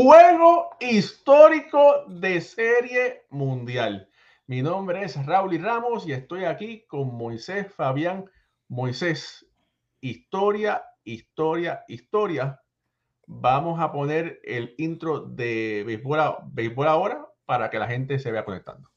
Juego histórico de serie mundial. Mi nombre es Raúl Ramos y estoy aquí con Moisés Fabián. Moisés, historia, historia, historia. Vamos a poner el intro de béisbol ahora para que la gente se vea conectando.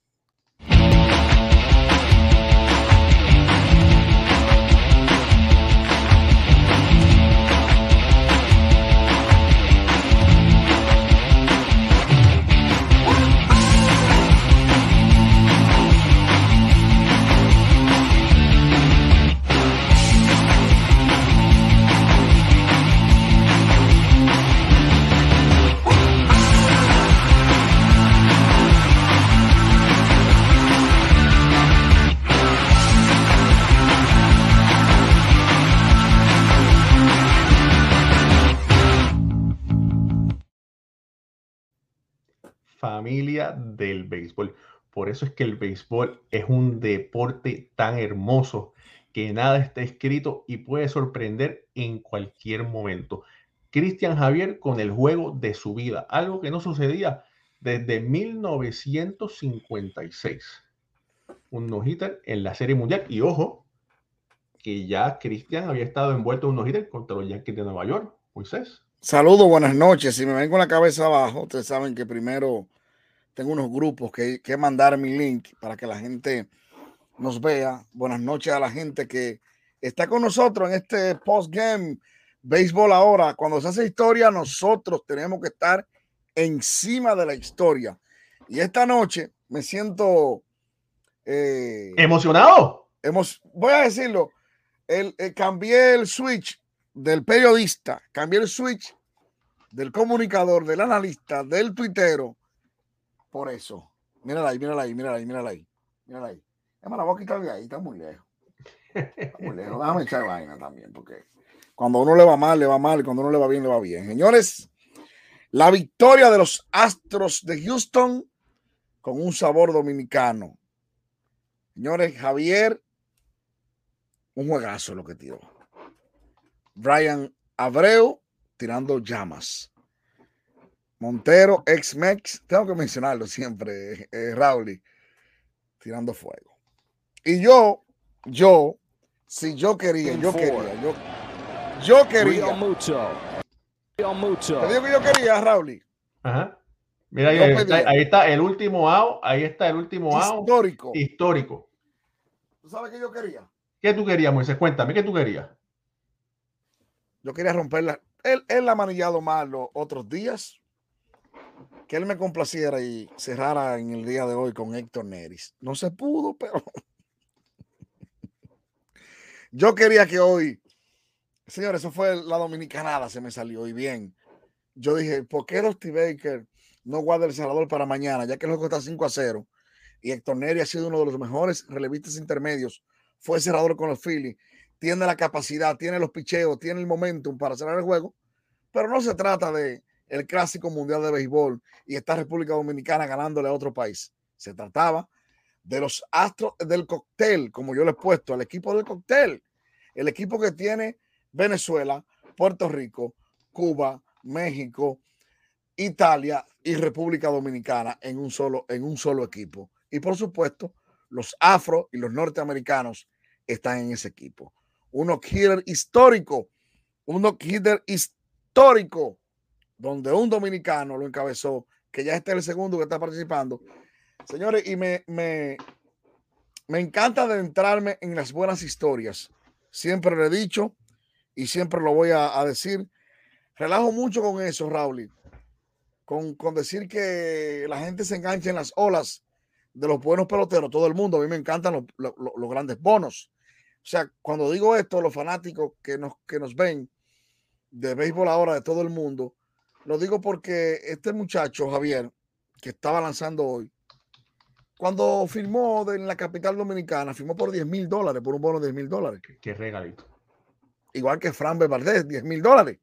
Familia del béisbol. Por eso es que el béisbol es un deporte tan hermoso que nada está escrito y puede sorprender en cualquier momento. Cristian Javier con el juego de su vida, algo que no sucedía desde 1956. Un no-hitter en la Serie Mundial. Y ojo, que ya Cristian había estado envuelto en un no-hitter contra los Yankees de Nueva York. Moisés. Saludos, buenas noches. Si me ven con la cabeza abajo, ustedes saben que primero tengo unos grupos que, que mandar mi link para que la gente nos vea. Buenas noches a la gente que está con nosotros en este post-game béisbol ahora. Cuando se hace historia, nosotros tenemos que estar encima de la historia. Y esta noche me siento eh, emocionado. Hemos, voy a decirlo, el, eh, cambié el switch del periodista, cambié el switch del comunicador, del analista, del tuitero, por eso. Mírala ahí, mírala ahí, mírala ahí, mírala ahí. Mírala ahí. La voy a quitar de ahí, está muy lejos. Está muy lejos. Déjame echar vaina también, porque cuando uno le va mal, le va mal, y cuando uno le va bien, le va bien. Señores, la victoria de los Astros de Houston con un sabor dominicano. Señores, Javier, un juegazo lo que tiró. Brian Abreu tirando llamas. Montero, ex-Mex, tengo que mencionarlo siempre, eh, Raúl, tirando fuego. Y yo, yo, si yo quería, yo quería, yo, yo quería. Mucho. Mucho. Te digo que yo quería, Raúl. Ajá. Mira, ahí está, ahí está, el último AO, ahí está el último AO. Histórico. Histórico. ¿Tú sabes qué yo quería? ¿Qué tú querías, Moisés? Cuéntame, ¿qué tú querías? Yo quería romperla. Él, él ha manillado mal los otros días. Que él me complaciera y cerrara en el día de hoy con Héctor Neris. No se pudo, pero yo quería que hoy, señores, eso fue la dominicanada, se me salió y bien. Yo dije, ¿por qué Dusty Baker no guarda el cerrador para mañana, ya que el juego está 5 a 0? Y Héctor Neris ha sido uno de los mejores relevistas intermedios. Fue cerrador con los Phillies tiene la capacidad, tiene los picheos, tiene el momentum para cerrar el juego, pero no se trata de el clásico mundial de béisbol y esta República Dominicana ganándole a otro país. Se trataba de los astros del cóctel, como yo le he puesto, al equipo del cóctel, el equipo que tiene Venezuela, Puerto Rico, Cuba, México, Italia y República Dominicana en un solo, en un solo equipo. Y por supuesto, los afro y los norteamericanos están en ese equipo un no histórico, un no histórico, donde un dominicano lo encabezó, que ya está el segundo que está participando. Señores, y me, me, me encanta adentrarme en las buenas historias. Siempre lo he dicho y siempre lo voy a, decir. Relajo mucho con eso, Raúl. Con, con, decir que la gente se engancha en las olas de los buenos peloteros, todo el mundo. A mí me encantan los grandes bonos. O sea, cuando digo esto, los fanáticos que nos, que nos ven de béisbol ahora de todo el mundo, lo digo porque este muchacho, Javier, que estaba lanzando hoy, cuando firmó en la capital dominicana, firmó por 10 mil dólares, por un bono de 10 mil dólares. Qué regalito. Igual que Fran Valdez, 10 mil dólares.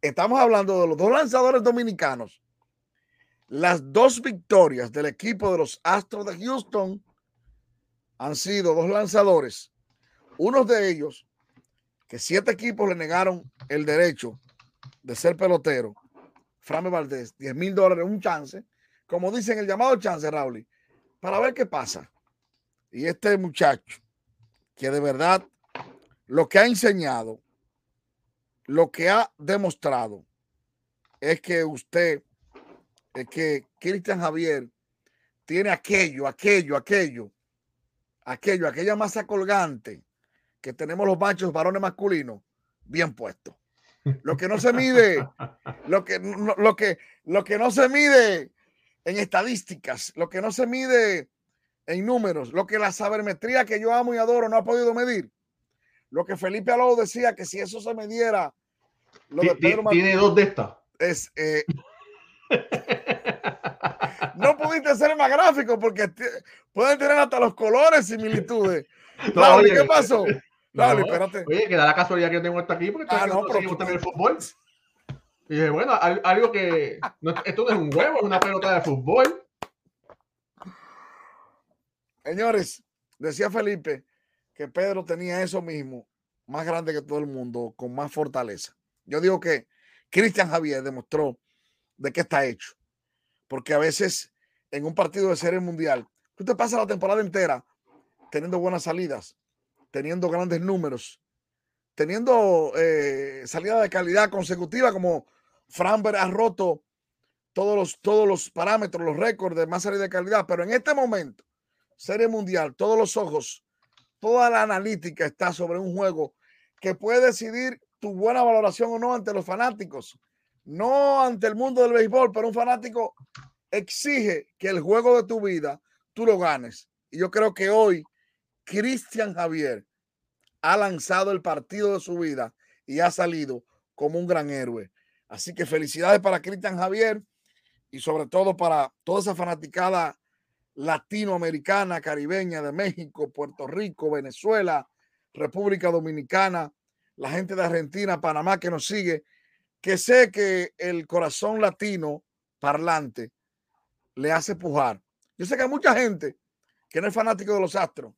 Estamos hablando de los dos lanzadores dominicanos. Las dos victorias del equipo de los Astros de Houston han sido dos lanzadores unos de ellos, que siete equipos le negaron el derecho de ser pelotero, Frame Valdés, 10 mil dólares, un chance, como dicen el llamado chance, Raúl, para ver qué pasa. Y este muchacho, que de verdad lo que ha enseñado, lo que ha demostrado, es que usted, es que Cristian Javier tiene aquello, aquello, aquello, aquello, aquella masa colgante que tenemos los machos varones masculinos bien puestos. Lo que no se mide, lo que, lo, que, lo que no se mide en estadísticas, lo que no se mide en números, lo que la sabermetría que yo amo y adoro no ha podido medir. Lo que Felipe Aló decía que si eso se mediera, lo de Pedro tiene dos de estas. Es, eh, no pudiste ser más gráfico porque pueden tener hasta los colores similitudes. ¿Qué pasó? Dale, espérate. Oye, que da la casualidad que tengo esto aquí porque ah, no, pero también el fútbol. Y dije, bueno, algo que. esto no es un huevo, es una pelota de fútbol. Señores, decía Felipe que Pedro tenía eso mismo, más grande que todo el mundo, con más fortaleza. Yo digo que Cristian Javier demostró de qué está hecho. Porque a veces en un partido de serie mundial, tú te pasas la temporada entera teniendo buenas salidas, teniendo grandes números, teniendo eh, salida de calidad consecutiva, como Framberg ha roto todos los, todos los parámetros, los récords de más salida de calidad. Pero en este momento, Serie Mundial, todos los ojos, toda la analítica está sobre un juego que puede decidir tu buena valoración o no ante los fanáticos, no ante el mundo del béisbol, pero un fanático exige que el juego de tu vida tú lo ganes. Y yo creo que hoy Cristian Javier ha lanzado el partido de su vida y ha salido como un gran héroe. Así que felicidades para Cristian Javier y sobre todo para toda esa fanaticada latinoamericana, caribeña de México, Puerto Rico, Venezuela, República Dominicana, la gente de Argentina, Panamá que nos sigue, que sé que el corazón latino parlante le hace pujar. Yo sé que hay mucha gente que no es fanático de los Astros,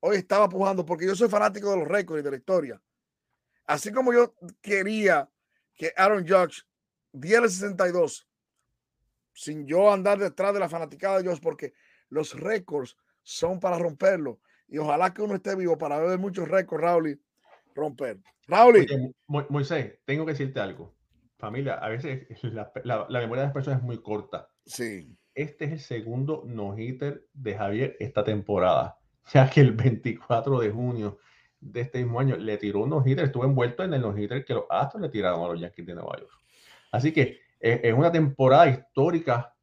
hoy estaba pujando porque yo soy fanático de los récords y de la historia. Así como yo quería que Aaron Judge diera el 62 sin yo andar detrás de la fanaticada de Josh porque los récords son para romperlo. Y ojalá que uno esté vivo para ver muchos récords, Raúl, romper. Raúl. Moisés, tengo que decirte algo. Familia, a veces la, la memoria de las personas es muy corta. Sí. Este es el segundo no-hitter de Javier esta temporada ya que el 24 de junio de este mismo año le tiró unos hitters, estuvo envuelto en el no que los Astros le tiraron a los Yankees de Nueva York. Así que es, una temporada histórica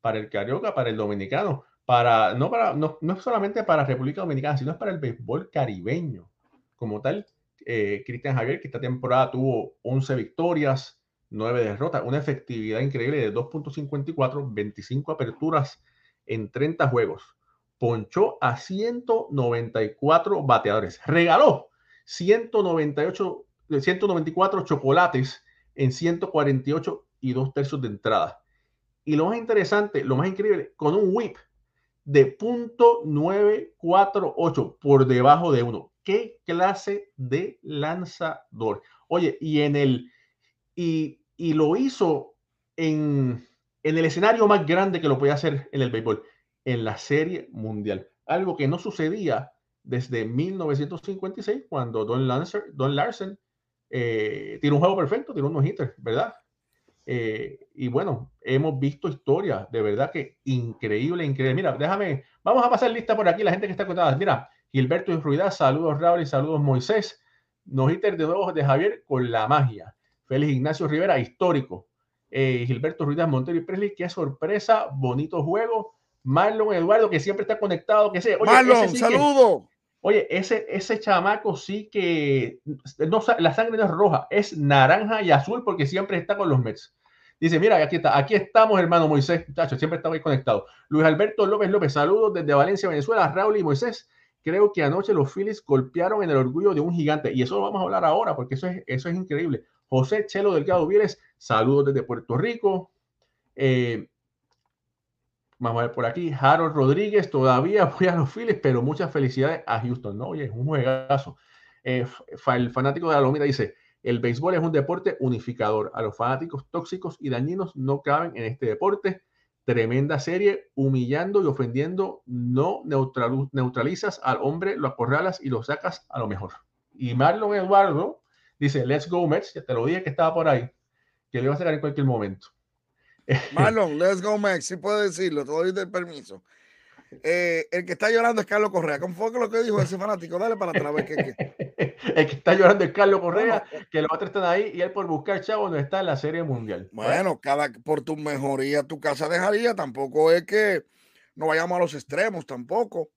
para el Carioca, para el dominicano, para no, para, no, no solamente para República Dominicana, sino para el béisbol caribeño. Como tal, eh, Cristian Javier, que esta temporada tuvo 11 victorias, 9 derrotas, una efectividad increíble de 2.54, 25 aperturas en 30 juegos ponchó a 194 bateadores. Regaló 198, 194 chocolates en 148 y dos tercios de entrada. Y lo más interesante, lo más increíble, con un whip de .948 por debajo de uno. ¿Qué clase de lanzador? Oye, y en el y, y lo hizo en, en el escenario más grande que lo podía hacer en el béisbol en la Serie Mundial. Algo que no sucedía desde 1956 cuando Don, Lancer, Don Larsen eh, tiene un juego perfecto, tiene unos hitters, ¿verdad? Eh, y bueno, hemos visto historias de verdad que increíble, increíble. Mira, déjame, vamos a pasar lista por aquí, la gente que está contada. Mira, Gilberto y saludos Raúl y saludos Moisés. Nos hitters de nuevo de Javier con la magia. Félix Ignacio Rivera, histórico. Eh, Gilberto Ruidad, Montero y Presley, qué sorpresa, bonito juego. Marlon Eduardo, que siempre está conectado, que sé. Marlon, saludo. oye, ese, ese chamaco sí que no, la sangre no es roja, es naranja y azul porque siempre está con los Mets. Dice, mira, aquí está, aquí estamos, hermano Moisés, muchachos, siempre estaba ahí conectado. Luis Alberto López López, saludos desde Valencia, Venezuela. Raúl y Moisés, creo que anoche los Phillies golpearon en el orgullo de un gigante y eso lo vamos a hablar ahora porque eso es, eso es increíble. José Chelo Delgado Vieres, saludos desde Puerto Rico. Eh, Vamos a ver por aquí. Harold Rodríguez, todavía voy a los Phillies, pero muchas felicidades a Houston. No, oye, es un juegazo. Eh, el fanático de la Lomita dice: El béisbol es un deporte unificador. A los fanáticos tóxicos y dañinos no caben en este deporte. Tremenda serie, humillando y ofendiendo. No neutralizas al hombre, lo acorralas y lo sacas a lo mejor. Y Marlon Eduardo dice, let's go Mets. Ya te lo dije que estaba por ahí, que le iba a sacar en cualquier momento. Marlon, let's go Mets. Sí puede decirlo, te doy el permiso. Eh, el que está llorando es Carlos Correa. ¿Cómo fue lo que dijo ese fanático? Dale para atrás. el que está llorando es Carlos Correa, que los otros están ahí y él por buscar chavo no está en la serie mundial. Bueno, cada por tu mejoría tu casa dejaría. Tampoco es que no vayamos a los extremos, tampoco.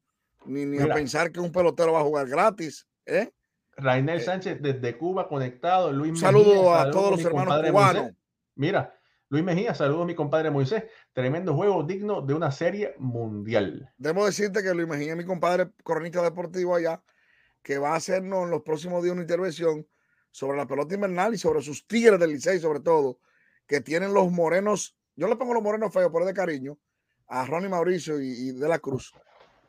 Ni, ni a pensar que un pelotero va a jugar gratis. ¿eh? Rainel eh, Sánchez desde Cuba conectado. Luis saludo a todos los hermanos cubanos. Mira, Luis Mejía, saludos a mi compadre Moisés. Tremendo juego digno de una serie mundial. Debo decirte que Luis Mejía, mi compadre cronista deportivo allá, que va a hacernos en los próximos días una intervención sobre la pelota invernal y sobre sus tigres del Licey, sobre todo, que tienen los morenos. Yo le pongo los morenos feos por de cariño a Ronnie Mauricio y, De la Cruz.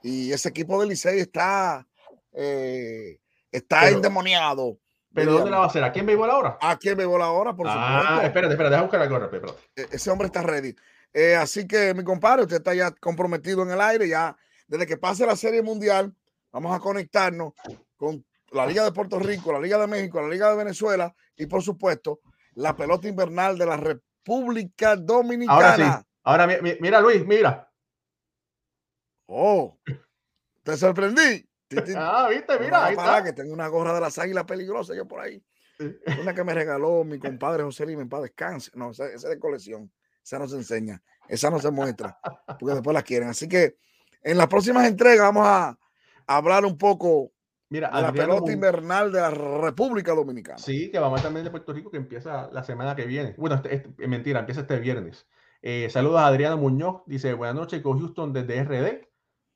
Y ese equipo del Licey está, eh, está endemoniado ¿Pero dónde la va a hacer? ¿Aquí en Béisbol ahora? Aquí en Béisbol ahora, por ah, supuesto. espérate, espérate, deja buscar la gorra, e, Ese hombre está ready. Eh, así que, mi compadre, usted está ya comprometido en el aire, ya desde que pase la Serie Mundial, vamos a conectarnos con la Liga de Puerto Rico, la Liga de México, la Liga de Venezuela y, por supuesto, la pelota invernal de la República Dominicana. Ahora sí. Ahora, mira, Luis, mira. Oh, te sorprendí. Ah, viste, mira. Ahí está. que tengo una gorra de las águilas peligrosa yo por ahí. Una que me regaló mi compadre José Lima en paz descanse. No, esa, es de colección. Esa no se enseña. Esa no se muestra. Porque después la quieren. Así que en las próximas entregas vamos a, hablar un poco Mira, de la pelota invernal de la República Dominicana. Sí, que vamos también de Puerto Rico que empieza la semana que viene. Bueno, este, este, mentira, empieza este viernes. Eh, saludos a Adriano Muñoz. Dice, buenas noches con Houston desde RD.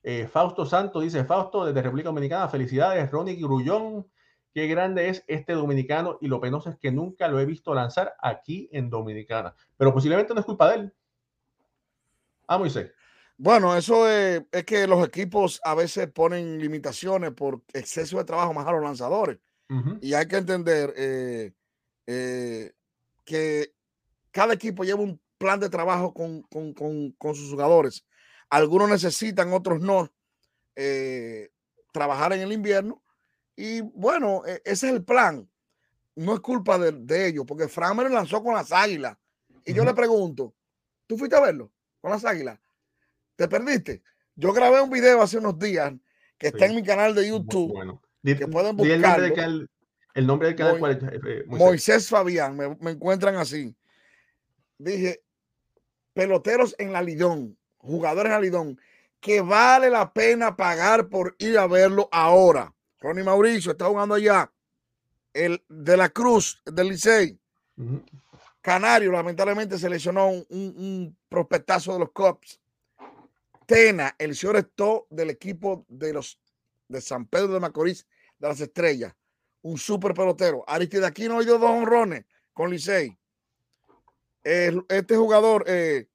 Eh, Fausto Santo dice, Fausto, desde República Dominicana, felicidades, Ronnie Grullón, qué grande es este dominicano y lo penoso es que nunca lo he visto lanzar aquí en Dominicana, pero posiblemente no es culpa de él. Ah, Moisés. Bueno, eso es, que los equipos a veces ponen limitaciones por exceso de trabajo más a los lanzadores. Y hay que entender eh, eh, que cada equipo lleva un plan de trabajo con, con sus jugadores algunos necesitan, otros no, eh, trabajar en el invierno. Y bueno, e, ese es el plan. No es culpa de, ellos, porque Framer lanzó con las águilas. Y yo le pregunto, ¿tú fuiste a verlo con las águilas? ¿Te perdiste? Yo grabé un video hace unos días que está en mi canal de YouTube. Bueno. Que pueden buscar. El, nombre del canal. Eh, eh, Moisés. Fabián, me, me, encuentran así. Dije, peloteros en la Lidón jugadores a Lidón, que vale la pena pagar por ir a verlo ahora. Ronnie Mauricio está jugando allá. El de la Cruz, del Licey. Canario, lamentablemente, seleccionó un, un, prospectazo de los Cubs. Tena, el señor Esto del equipo de los de San Pedro de Macorís de las Estrellas. Un super pelotero. Aristide aquí no ha ido dos honrones con Licey. este jugador, eh,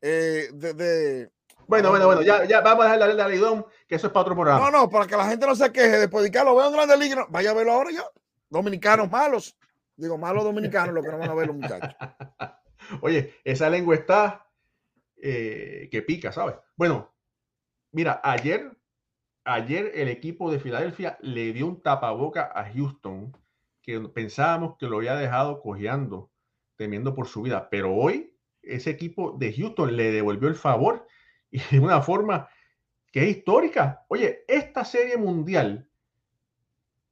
eh, de, Bueno, bueno, bueno, ya, ya vamos a dejar la Lidón, que eso es para otro programa. No, no, para que la gente no se queje después de que lo veo en Grande Liga, vaya a verlo ahora ya. Dominicanos malos. Digo, malos dominicanos, lo que no van a ver los muchachos. Oye, esa lengua está eh, que pica, ¿sabes? Bueno, mira, ayer, ayer el equipo de Filadelfia le dio un tapaboca a Houston, que pensábamos que lo había dejado cojeando, temiendo por su vida, pero hoy ese equipo de Houston le devolvió el favor y de una forma que es histórica. Oye, esta serie mundial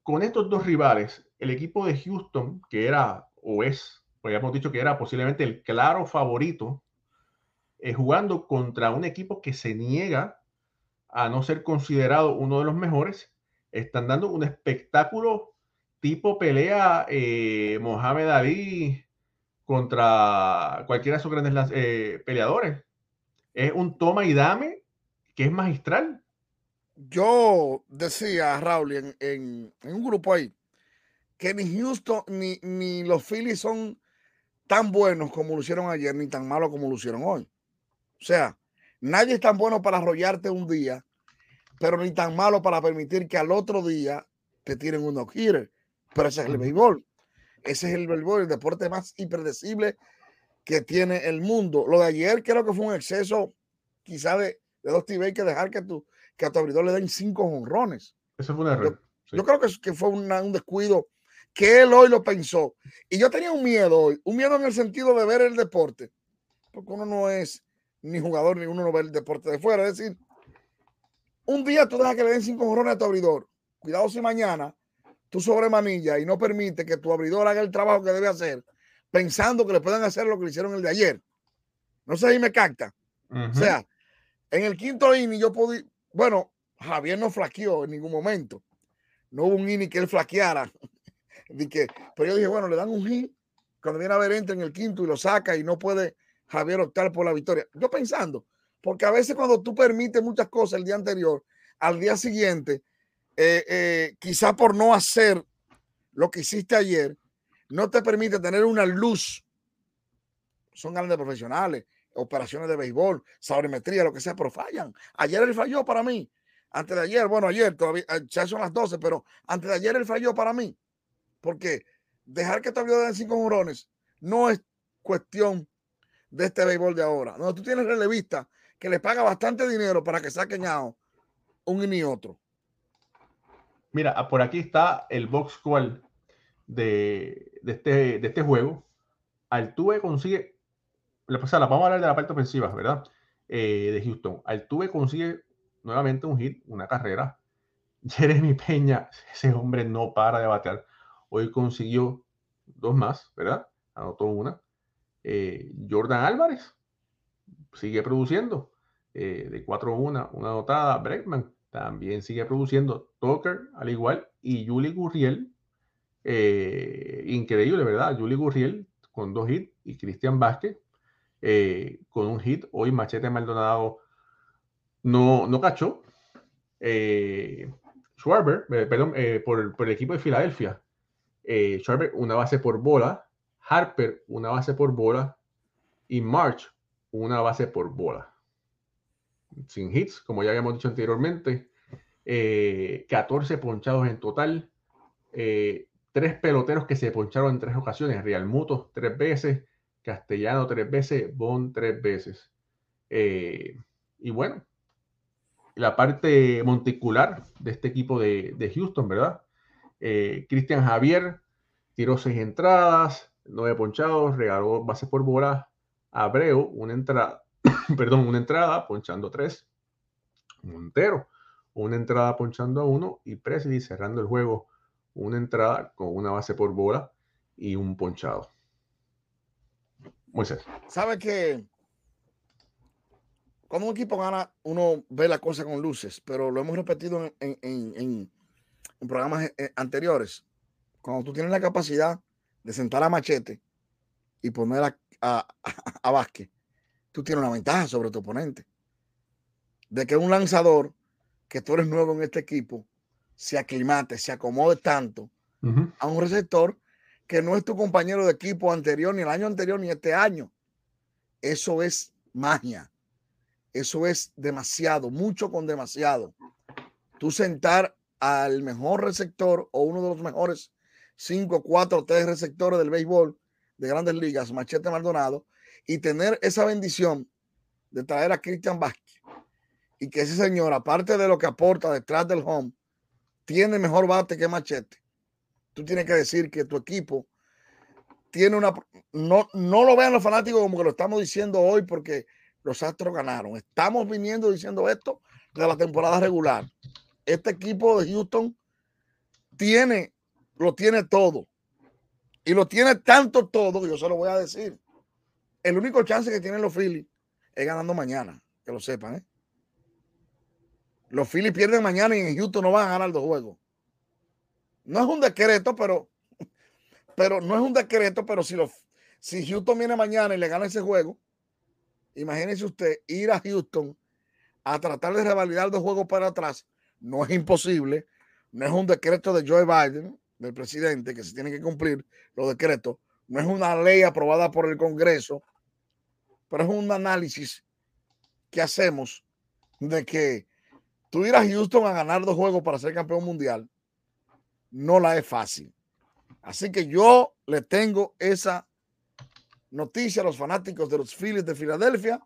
con estos dos rivales, el equipo de Houston, que era o es, pues hemos dicho que era posiblemente el claro favorito, eh, jugando contra un equipo que se niega a no ser considerado uno de los mejores, están dando un espectáculo tipo pelea eh, Mohamed Ali contra cualquiera de esos grandes eh, peleadores. Es un toma y dame que es magistral. Yo decía, Raúl, en, en, un grupo ahí, que ni Houston ni, ni los Phillies son tan buenos como lo hicieron ayer, ni tan malos como lo hicieron hoy. O sea, nadie es tan bueno para arrollarte un día, pero ni tan malo para permitir que al otro día te tiren un no Pero ese es el béisbol. Ese es el béisbol, el deporte más impredecible que tiene el mundo. Lo de ayer creo que fue un exceso, quizá de, de dos que dejar que, tu, que a tu abridor le den cinco honrones. Eso fue un error. Yo, creo que, que fue un descuido que él hoy lo pensó. Y yo tenía un miedo hoy, un miedo en el sentido de ver el deporte, porque uno no es ni jugador, ni uno no ve el deporte de fuera. Es decir, un día tú dejas que le den cinco honrones a tu abridor. Cuidado si mañana tú sobremanilla y no permite que tu abridor haga el trabajo que debe hacer, pensando que le puedan hacer lo que le hicieron el de ayer. No sé si me capta. O sea, en el quinto inning yo podía, bueno, Javier no flaqueó en ningún momento. No hubo un inning que él flaqueara. que, pero yo dije, bueno, le dan un hit. Cuando viene a ver, entra en el quinto y lo saca y no puede Javier optar por la victoria. Yo pensando, porque a veces cuando tú permites muchas cosas el día anterior, al día siguiente, eh, eh, quizá por no hacer lo que hiciste ayer, no te permite tener una luz. Son grandes profesionales, operaciones de béisbol, sabrimetría, lo que sea, pero fallan. Ayer él falló para mí. Antes de ayer, bueno, ayer todavía eh, ya son las 12, pero antes de ayer él falló para mí. Porque dejar que todavía den cinco jurones no es cuestión de este béisbol de ahora. No, tú tienes relevista que le paga bastante dinero para que saquen a un y otro. Mira, por aquí está el box score de, este, de este juego. Altuve consigue, la vamos a hablar de la parte ofensiva, ¿verdad? Eh, de Houston. Altuve consigue nuevamente un hit, una carrera. Jeremy Peña, ese hombre no para de batear. Hoy consiguió dos más, ¿verdad? Anotó una. Eh, Jordan Álvarez sigue produciendo. Eh, de 4-1, una anotada. Bregman también sigue produciendo. Tucker, al igual. Y Julie Gurriel. Eh, increíble, ¿verdad? Julie Gurriel con dos hits. Y Cristian Vázquez con un hit. Hoy Machete Maldonado no, no cachó. Schwarber, perdón, por, por, el equipo de Filadelfia. Schwarber, una base por bola. Harper, una base por bola. Y March, una base por bola. Sin hits, como ya habíamos dicho anteriormente. 14 eh, ponchados en total. Eh, tres peloteros que se poncharon en tres ocasiones. Real Muto tres veces. Castellano tres veces. Bond tres veces. Eh, y bueno, la parte monticular de este equipo de, Houston, ¿verdad? Cristian Javier tiró seis entradas, nueve ponchados, regaló base por bola. Abreu, una entrada, perdón, una entrada, ponchando tres. Montero, una entrada ponchando a uno. Y Presley cerrando el juego, una entrada con una base por bola y un ponchado. Moisés. ¿Sabe que cuando un equipo gana, uno ve la cosa con luces, pero lo hemos repetido en, en programas eh, anteriores. Cuando tú tienes la capacidad de sentar a Machete y poner a, a, a Vázquez, tú tienes una ventaja sobre tu oponente. De que un lanzador, que tú eres nuevo en este equipo, se aclimate, se acomode tanto a un receptor que no es tu compañero de equipo anterior, ni el año anterior, ni este año. Eso es magia. Eso es demasiado, mucho con demasiado. Tú sentar al mejor receptor o uno de los mejores 5, 4, 3 receptores del béisbol de grandes ligas, Machete Maldonado, y tener esa bendición de traer a Cristian Vázquez y que ese señor, aparte de lo que aporta detrás del home, tiene mejor bate que Machete. Tú tienes que decir que tu equipo tiene una... No, no lo vean los fanáticos como que lo estamos diciendo hoy porque los Astros ganaron. Estamos viniendo diciendo esto de la temporada regular. Este equipo de Houston tiene lo tiene todo. Y lo tiene tanto todo que yo se lo voy a decir. El único chance que tienen los Phillies es ganando mañana, que lo sepan. ¿eh? Los Phillies pierden mañana y en Houston no van a ganar dos juegos. No es un decreto, pero, pero no es un decreto, pero si, los, si Houston viene mañana y le gana ese juego, imagínese usted ir a Houston a tratar de revalidar dos juegos para atrás. No es imposible. No es un decreto de Joe Biden del presidente, que se tiene que cumplir los decretos, no es una ley aprobada por el Congreso, pero es un análisis que hacemos de que tú ir a Houston a ganar dos juegos para ser campeón mundial no la es fácil. Así que yo le tengo esa noticia a los fanáticos de los Phillies de Filadelfia,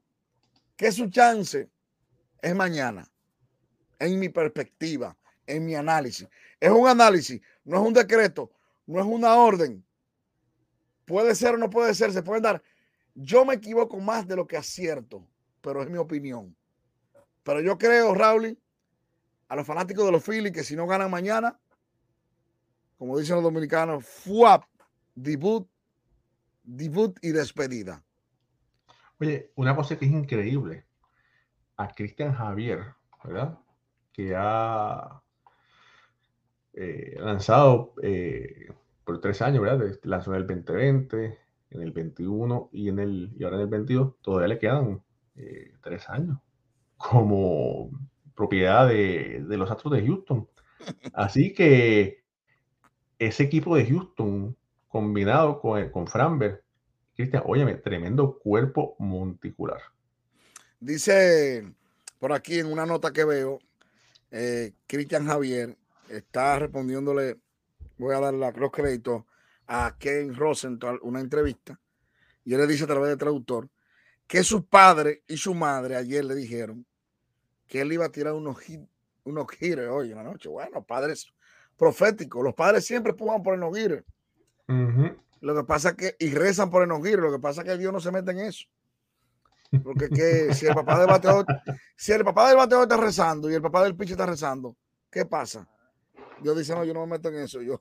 que su chance es mañana, en mi perspectiva, en mi análisis. Es un análisis, no es un decreto, no es una orden. Puede ser o no puede ser, se pueden dar. Yo me equivoco más de lo que acierto, pero es mi opinión. Pero yo creo, Raúl, a los fanáticos de los Phillies que si no ganan mañana, como dicen los dominicanos, FUAP, debut, debut y despedida. Oye, una cosa que es increíble, a Cristian Javier, ¿verdad? Que ha eh, lanzado eh, por tres años, ¿verdad? Lanzó en el 2020, en el 21 y, en el, y ahora en el 22. Todavía le quedan eh, tres años como propiedad de, los Astros de Houston. Así que ese equipo de Houston combinado con, con Framberg, Cristian, óyeme, tremendo cuerpo monticular. Dice por aquí en una nota que veo, eh, Cristian Javier está respondiéndole, voy a dar los créditos a Ken Rosenthal, una entrevista, y él le dice a través del traductor que su padre y su madre ayer le dijeron que él iba a tirar unos, hit, unos hitters hoy en la noche. Bueno, padres proféticos. Los padres siempre pujan por el no Lo que pasa que, y rezan por el no Lo que pasa que Dios no se mete en eso. Porque que si el papá del bateador, si el papá del bateador está rezando y el papá del pinche está rezando, ¿qué pasa? Dios dice, no, yo no me meto en eso. Yo.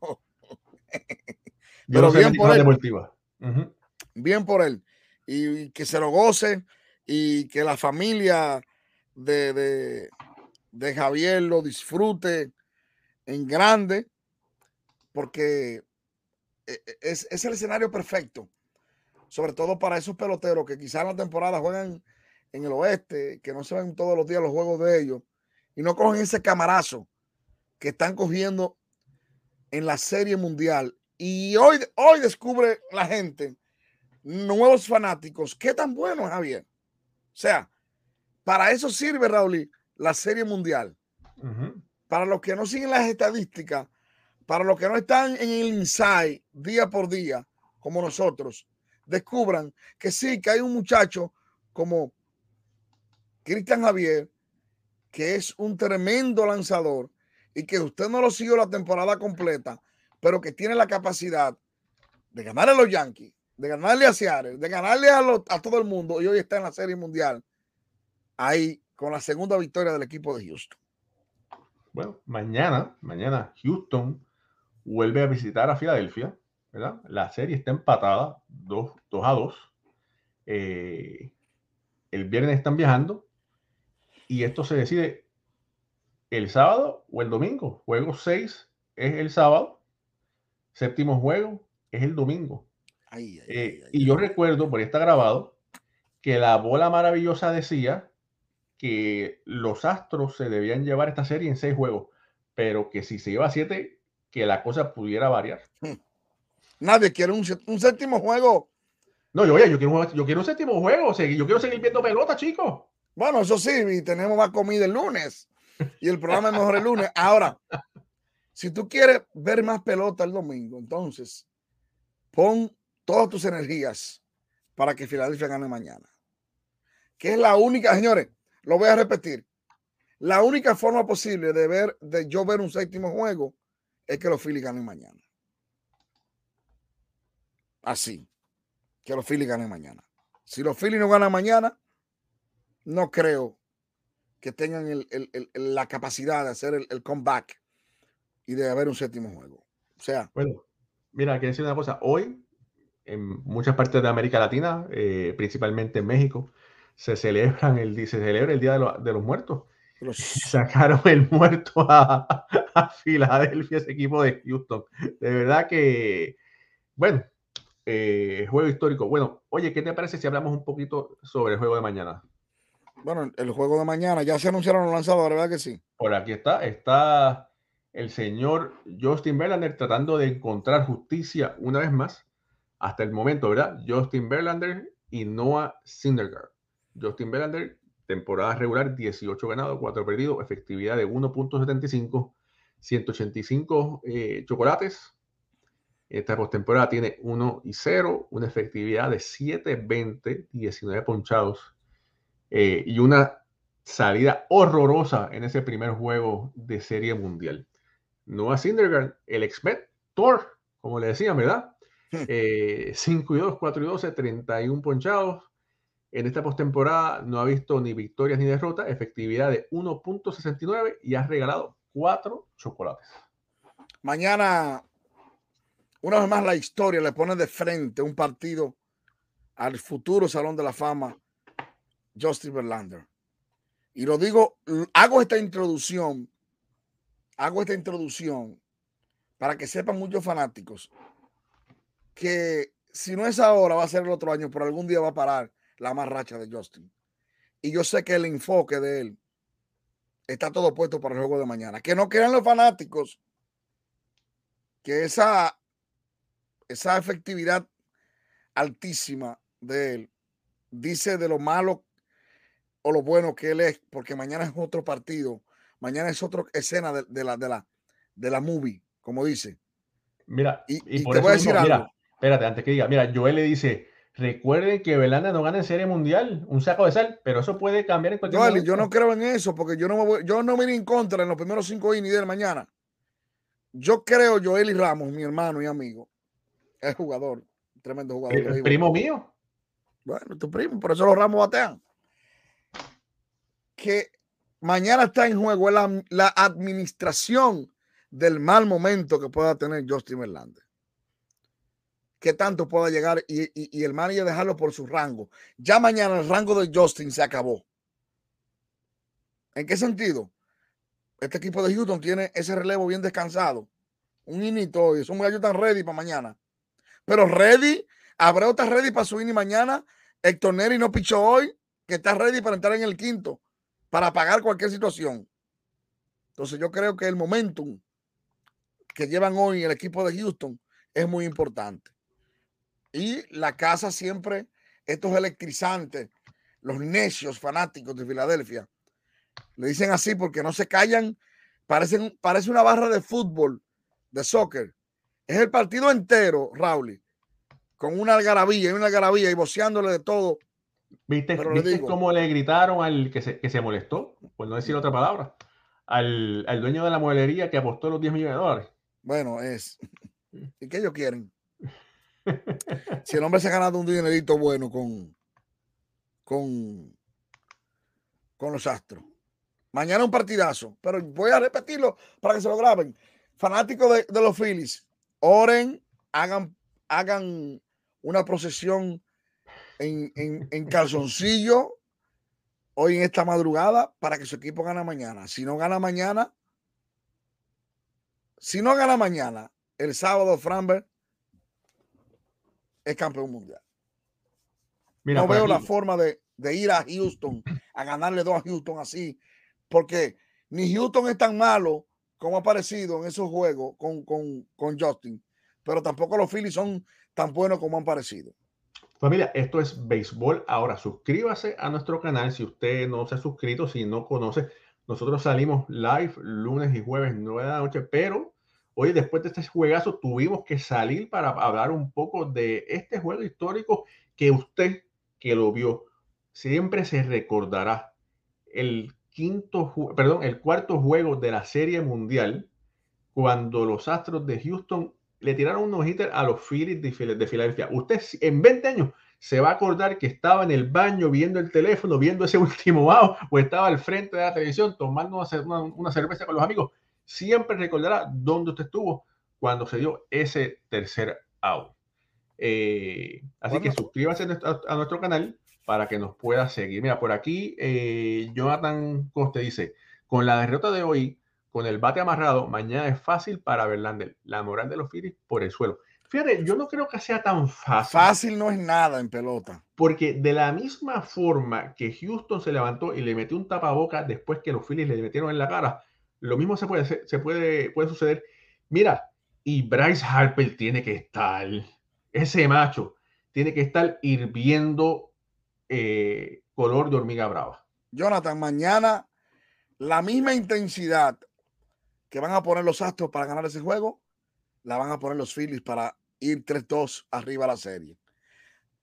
Pero bien por él. Bien por él. Y, que se lo goce y que la familia de, de, Javier lo disfrute en grande, porque e, e, es, es, el escenario perfecto, sobre todo para esos peloteros que quizás en la temporada juegan en el oeste, que no se ven todos los días los juegos de ellos, y no cogen ese camarazo que están cogiendo en la serie mundial. Y hoy, hoy descubre la gente, nuevos fanáticos, qué tan bueno Javier. O sea, para eso sirve, Raúl, la Serie Mundial. Para los que no siguen las estadísticas, para los que no están en el inside día por día, como nosotros, descubran que sí, que hay un muchacho como Cristian Javier, que es un tremendo lanzador y que usted no lo siguió la temporada completa, pero que tiene la capacidad de ganarle a los Yankees, de ganarle a Seattle, de ganarle a, todo el mundo y hoy está en la Serie Mundial ahí con la segunda victoria del equipo de Houston. Bueno, mañana, mañana Houston vuelve a visitar a Filadelfia, ¿verdad? La serie está empatada 2 a 2. Eh, el viernes están viajando y esto se decide el sábado o el domingo. Juego 6 es el sábado, séptimo juego es el domingo. Eh, y yo recuerdo, por ahí está grabado, que la bola maravillosa decía que los Astros se debían llevar esta serie en seis juegos, pero que si se lleva a siete, que la cosa pudiera variar. Hmm. Nadie quiere un, séptimo juego. No, yo, yo, quiero, yo quiero un séptimo juego. yo quiero seguir viendo pelota, chicos. Bueno, eso sí, y tenemos más comida el lunes. Y el programa es mejor el lunes. Ahora, si tú quieres ver más pelota el domingo, entonces pon todas tus energías para que Filadelfia gane mañana. Que es la única, señores, lo voy a repetir. La única forma posible de ver, de yo ver un séptimo juego, es que los Phillies ganen mañana. Así. Que los Phillies ganen mañana. Si los Phillies no ganan mañana, no creo que tengan la capacidad de hacer el, comeback y de haber un séptimo juego. O sea. Bueno, mira, quiero decir una cosa. Hoy, en muchas partes de América Latina, eh, principalmente en México, se celebran el, se celebra el Día de, los Muertos. Sacaron el muerto a, Filadelfia, ese equipo de Houston. De verdad que, bueno, eh, juego histórico. Bueno, oye, ¿qué te parece si hablamos un poquito sobre el juego de mañana? Bueno, el juego de mañana, ya se anunciaron los lanzadores, ¿verdad que sí? Por aquí está, está el señor Justin Verlander tratando de encontrar justicia una vez más, hasta el momento, ¿verdad? Justin Verlander y Noah Syndergaard. Justin Verlander, temporada regular, 18 ganados, 4 perdidos, efectividad de 1.75, 185 eh, chocolates. Esta postemporada tiene 1 y 0, una efectividad de 7-20, 19 ponchados eh, y una salida horrorosa en ese primer juego de serie mundial. Noah Syndergaard, el ex-Met, Thor, como le decían, ¿verdad? 5 hmm. eh, y 2, 4 y 12, 31 ponchados. En esta postemporada no ha visto ni victorias ni derrotas, efectividad de 1.69 y ha regalado 4 chocolates. Mañana una vez más la historia le pone de frente un partido al futuro Salón de la Fama, Justin Verlander. Y lo digo, hago esta introducción, hago esta introducción para que sepan muchos fanáticos que si no es ahora, va a ser el otro año, pero algún día va a parar la marracha de Justin. Y yo sé que el enfoque de él está todo puesto para el juego de mañana. Que no crean los fanáticos que esa esa efectividad altísima de él dice de lo malo o lo bueno que él es, porque mañana es otro partido, mañana es otra escena de, la, de, la, de la movie, como dice. Mira, y, te voy a decir algo. espérate, antes que diga, mira, Joel le dice, recuerden que Belanda no gana en Serie Mundial, un saco de sal, pero eso puede cambiar en cualquier momento. Yo no creo en eso, porque yo no me voy, yo no me iré en contra en los primeros cinco innings de mañana. Yo creo, Joel y Ramos, mi hermano y amigo, es jugador, tremendo jugador. ¿El primo mío? Bueno, tu primo, por eso los Ramos batean. Que mañana está en juego la, la administración del mal momento que pueda tener Justin Verlander. Que tanto pueda llegar y, y, el manager dejarlo por su rango. Ya mañana el rango de Justin se acabó. ¿En qué sentido? Este equipo de Houston tiene ese relevo bien descansado. Un inito y son muchachos tan ready para mañana. Pero ready, Abreu está ready para subir y mañana. Héctor Neri no pichó hoy, que está ready para entrar en el quinto, para pagar cualquier situación. Entonces yo creo que el momentum que llevan hoy el equipo de Houston es muy importante. Y la casa siempre, estos electrizantes, los necios fanáticos de Filadelfia, le dicen así porque no se callan, parecen, parece una barra de fútbol, de soccer, es el partido entero, Raúl, con una algarabía y una algarabía y voceándole de todo. ¿Viste, cómo le gritaron al que se, que se molestó? Por no decir otra palabra. Al, dueño de la mueblería que apostó los 10 millones de dólares. Bueno, es. ¿Y qué ellos quieren? si el hombre se ha ganado un dinerito bueno con, con, con los astros. Mañana un partidazo, pero voy a repetirlo para que se lo graben. Fanático de, de los Phillies, oren, hagan, hagan una procesión en, en, calzoncillo hoy en esta madrugada para que su equipo gane mañana. Si no gana mañana, si no gana mañana, el sábado Framberg es campeón mundial. no veo la forma de, de, ir a Houston a ganarle dos a Houston así, porque ni Houston es tan malo como ha parecido en esos juegos con, con, Justin, pero tampoco los Phillies son tan buenos como han parecido. Familia, esto es béisbol. Ahora suscríbase a nuestro canal si usted no se ha suscrito, si no conoce. Nosotros salimos live lunes y jueves 9 de la noche, pero hoy después de este juegazo tuvimos que salir para hablar un poco de este juego histórico que usted que lo vio siempre se recordará. El quinto, perdón, el cuarto juego de la Serie Mundial, cuando los Astros de Houston le tiraron unos hitters a los Phillies de, Filadelfia. Usted en 20 años se va a acordar que estaba en el baño viendo el teléfono, viendo ese último wow, o estaba al frente de la televisión tomando una, cerveza con los amigos. Siempre recordará dónde usted estuvo cuando se dio ese tercer out. Eh, así que suscríbase a nuestro canal para que nos pueda seguir. Mira, por aquí eh, Jonathan Coste dice, con la derrota de hoy, con el bate amarrado, mañana es fácil para Verlander. La moral de los Phillies por el suelo. Fíjate, yo no creo que sea tan fácil. Fácil no es nada en pelota. Porque de la misma forma que Houston se levantó y le metió un tapaboca después que los Phillies le metieron en la cara, lo mismo se puede, se puede, puede suceder. Mira, y Bryce Harper tiene que estar, ese macho, tiene que estar hirviendo eh, color de hormiga brava. Jonathan, mañana la misma intensidad que van a poner los Astros para ganar ese juego, la van a poner los Phillies para ir 3-2 arriba a la serie.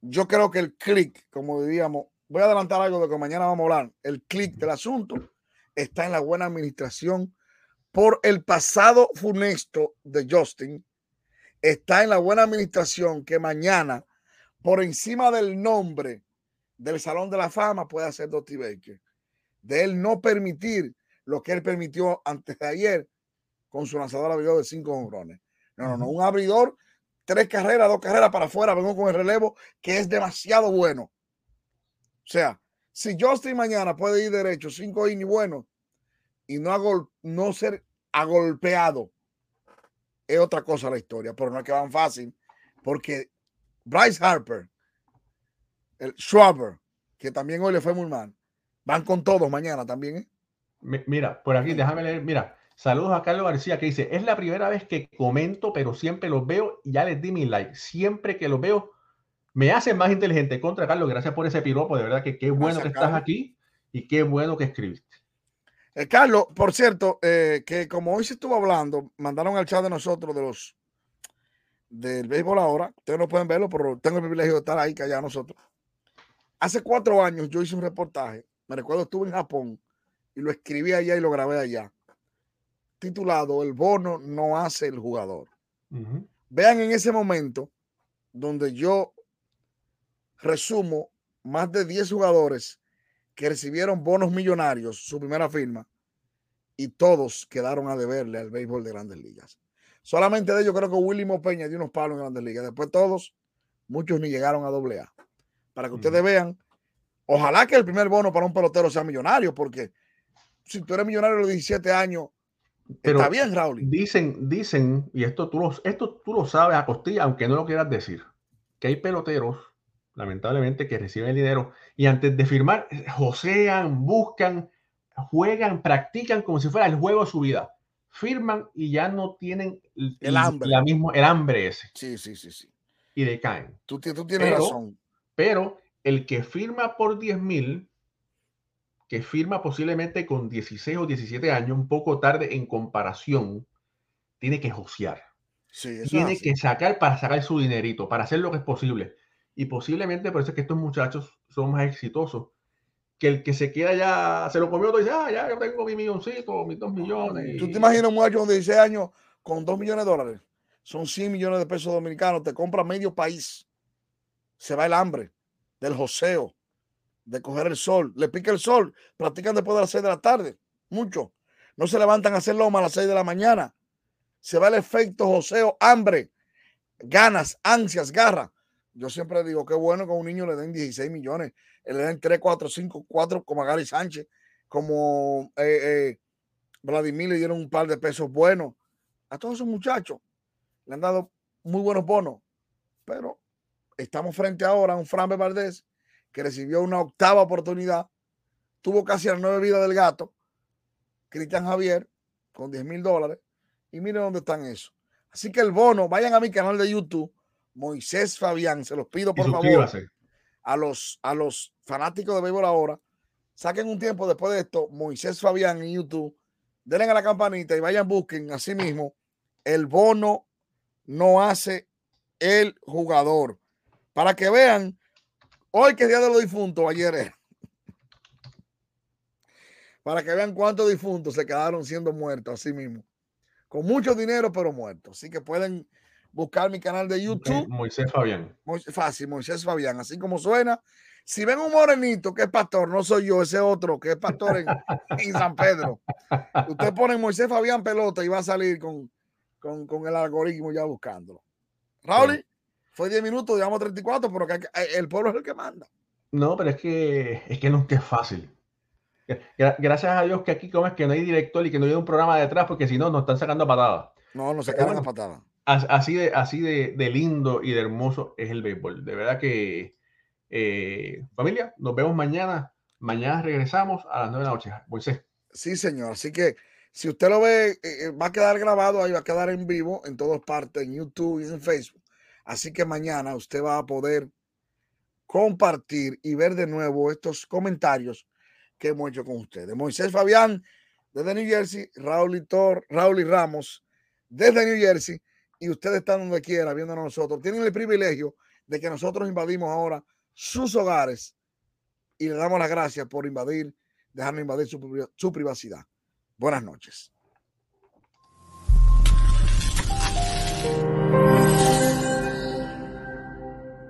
Yo creo que el click, como diríamos, voy a adelantar algo de que mañana vamos a hablar, el click del asunto está en la buena administración por el pasado funesto de Justin, está en la buena administración que mañana, por encima del nombre del Salón de la Fama, puede hacer Dusty Baker. De él no permitir lo que él permitió antes de ayer con su lanzador abridor de cinco honrones. No, no, no, un abridor, tres carreras, dos carreras para afuera, vengo con el relevo que es demasiado bueno. O sea, si Justin mañana puede ir derecho, cinco innings bueno, y no, no ser agolpeado, es otra cosa la historia, pero no es que van fácil, porque Bryce Harper, el Schwaber, que también hoy le fue muy mal, van con todos mañana también. ¿eh? Mira, por aquí, déjame leer, mira, saludos a Carlos García que dice, es la primera vez que comento, pero siempre los veo y ya les di mi like. Siempre que los veo, me hacen más inteligente. Contra Carlos, gracias por ese piropo, de verdad que qué bueno que estás aquí y qué bueno que escribiste. Eh, Carlos, por cierto, eh, que como hoy se estuvo hablando, mandaron al chat de nosotros de los del béisbol ahora, ustedes no pueden verlo, pero tengo el privilegio de estar ahí allá nosotros. Hace cuatro años yo hice un reportaje, me recuerdo estuve en Japón y lo escribí allá y lo grabé allá, titulado El bono no hace el jugador. Vean en ese momento donde yo resumo más de 10 jugadores que recibieron bonos millonarios, su primera firma, y todos quedaron a deberle al béisbol de grandes ligas. Solamente de ellos creo que Willy Peña dio unos palos en grandes ligas. Después todos, muchos ni llegaron a doble A. Para que ustedes vean, ojalá que el primer bono para un pelotero sea millonario, porque si tú eres millonario a los 17 años, está bien, Raúl. Dicen, dicen, y esto tú, lo, esto tú lo sabes a costilla, aunque no lo quieras decir, que hay peloteros lamentablemente, que reciben el dinero y antes de firmar, josean, buscan, juegan, practican como si fuera el juego de su vida. Firman y ya no tienen el, hambre. La mismo, el hambre ese. Sí, sí, sí, sí. Y decaen. Tú, tú tienes razón. Pero el que firma por 10 mil, que firma posiblemente con 16 o 17 años, un poco tarde en comparación, tiene que josear. Sí, tiene que sacar para sacar su dinerito, para hacer lo que es posible y posiblemente por eso es que estos muchachos son más exitosos que el que se queda ya, se lo comió todo y dice, ah, ya yo tengo mi milloncito, mis dos millones. ¿Tú te imaginas un muchacho de 16 años con dos millones de dólares? Son 100 millones de pesos dominicanos, te compra medio país. Se va el hambre del joseo, de coger el sol. Le pica el sol, practican después de las 6 de la tarde, mucho. No se levantan a hacer loma a las 6 de la mañana. Se va el efecto joseo, hambre, ganas, ansias, garra yo siempre digo que bueno que a un niño le den 16 millones, le den 3, 4, 5, 4 como a Gary Sánchez, como eh, eh, Vladimir le dieron un par de pesos buenos. A todos esos muchachos le han dado muy buenos bonos, pero estamos frente ahora a un Fran Valdés que recibió una octava oportunidad, tuvo casi la nueve vidas del gato, Cristian Javier con 10 mil dólares, y miren dónde están eso. Así que el bono, vayan a mi canal de YouTube Moisés Fabián, se los pido por favor a los, a los fanáticos de béisbol ahora, saquen un tiempo después de esto, Moisés Fabián en YouTube, denle a la campanita y vayan busquen así mismo el bono no hace el jugador. Para que vean, hoy que es día de los difuntos, ayer es. Para que vean cuántos difuntos se quedaron siendo muertos así mismo. Con mucho dinero, pero muertos. Así que pueden buscar mi canal de YouTube. Moisés Fabián. fácil, Moisés Fabián, así como suena. Si ven un morenito que es pastor, no soy yo, ese otro que es pastor en, San Pedro. Usted pone Moisés Fabián pelota y va a salir con, con, el algoritmo ya buscándolo. Raúl, fue 10 minutos, digamos 34, pero que, el pueblo es el que manda. No, pero es que es que no es fácil. Gracias a Dios que aquí como es que no hay director y que no hay un programa detrás, porque si no, nos están sacando patadas. No, no se quedan patadas así de, así de, lindo y de hermoso es el béisbol. De verdad que, eh, familia, nos vemos mañana. Mañana regresamos a las 9 de la noche. Moisés. Sí, señor. Así que si usted lo ve, eh, eh, va a quedar grabado ahí, va a quedar en vivo en todas partes, en YouTube y en Facebook. Así que mañana usted va a poder compartir y ver de nuevo estos comentarios que hemos hecho con ustedes. Moisés Fabián desde New Jersey, Raúl y, Raúl y Ramos desde New Jersey y ustedes están donde quiera viéndonos nosotros. Tienen el privilegio de que nosotros invadimos ahora sus hogares y le damos las gracias por invadir, dejarnos invadir su privacidad. Buenas noches.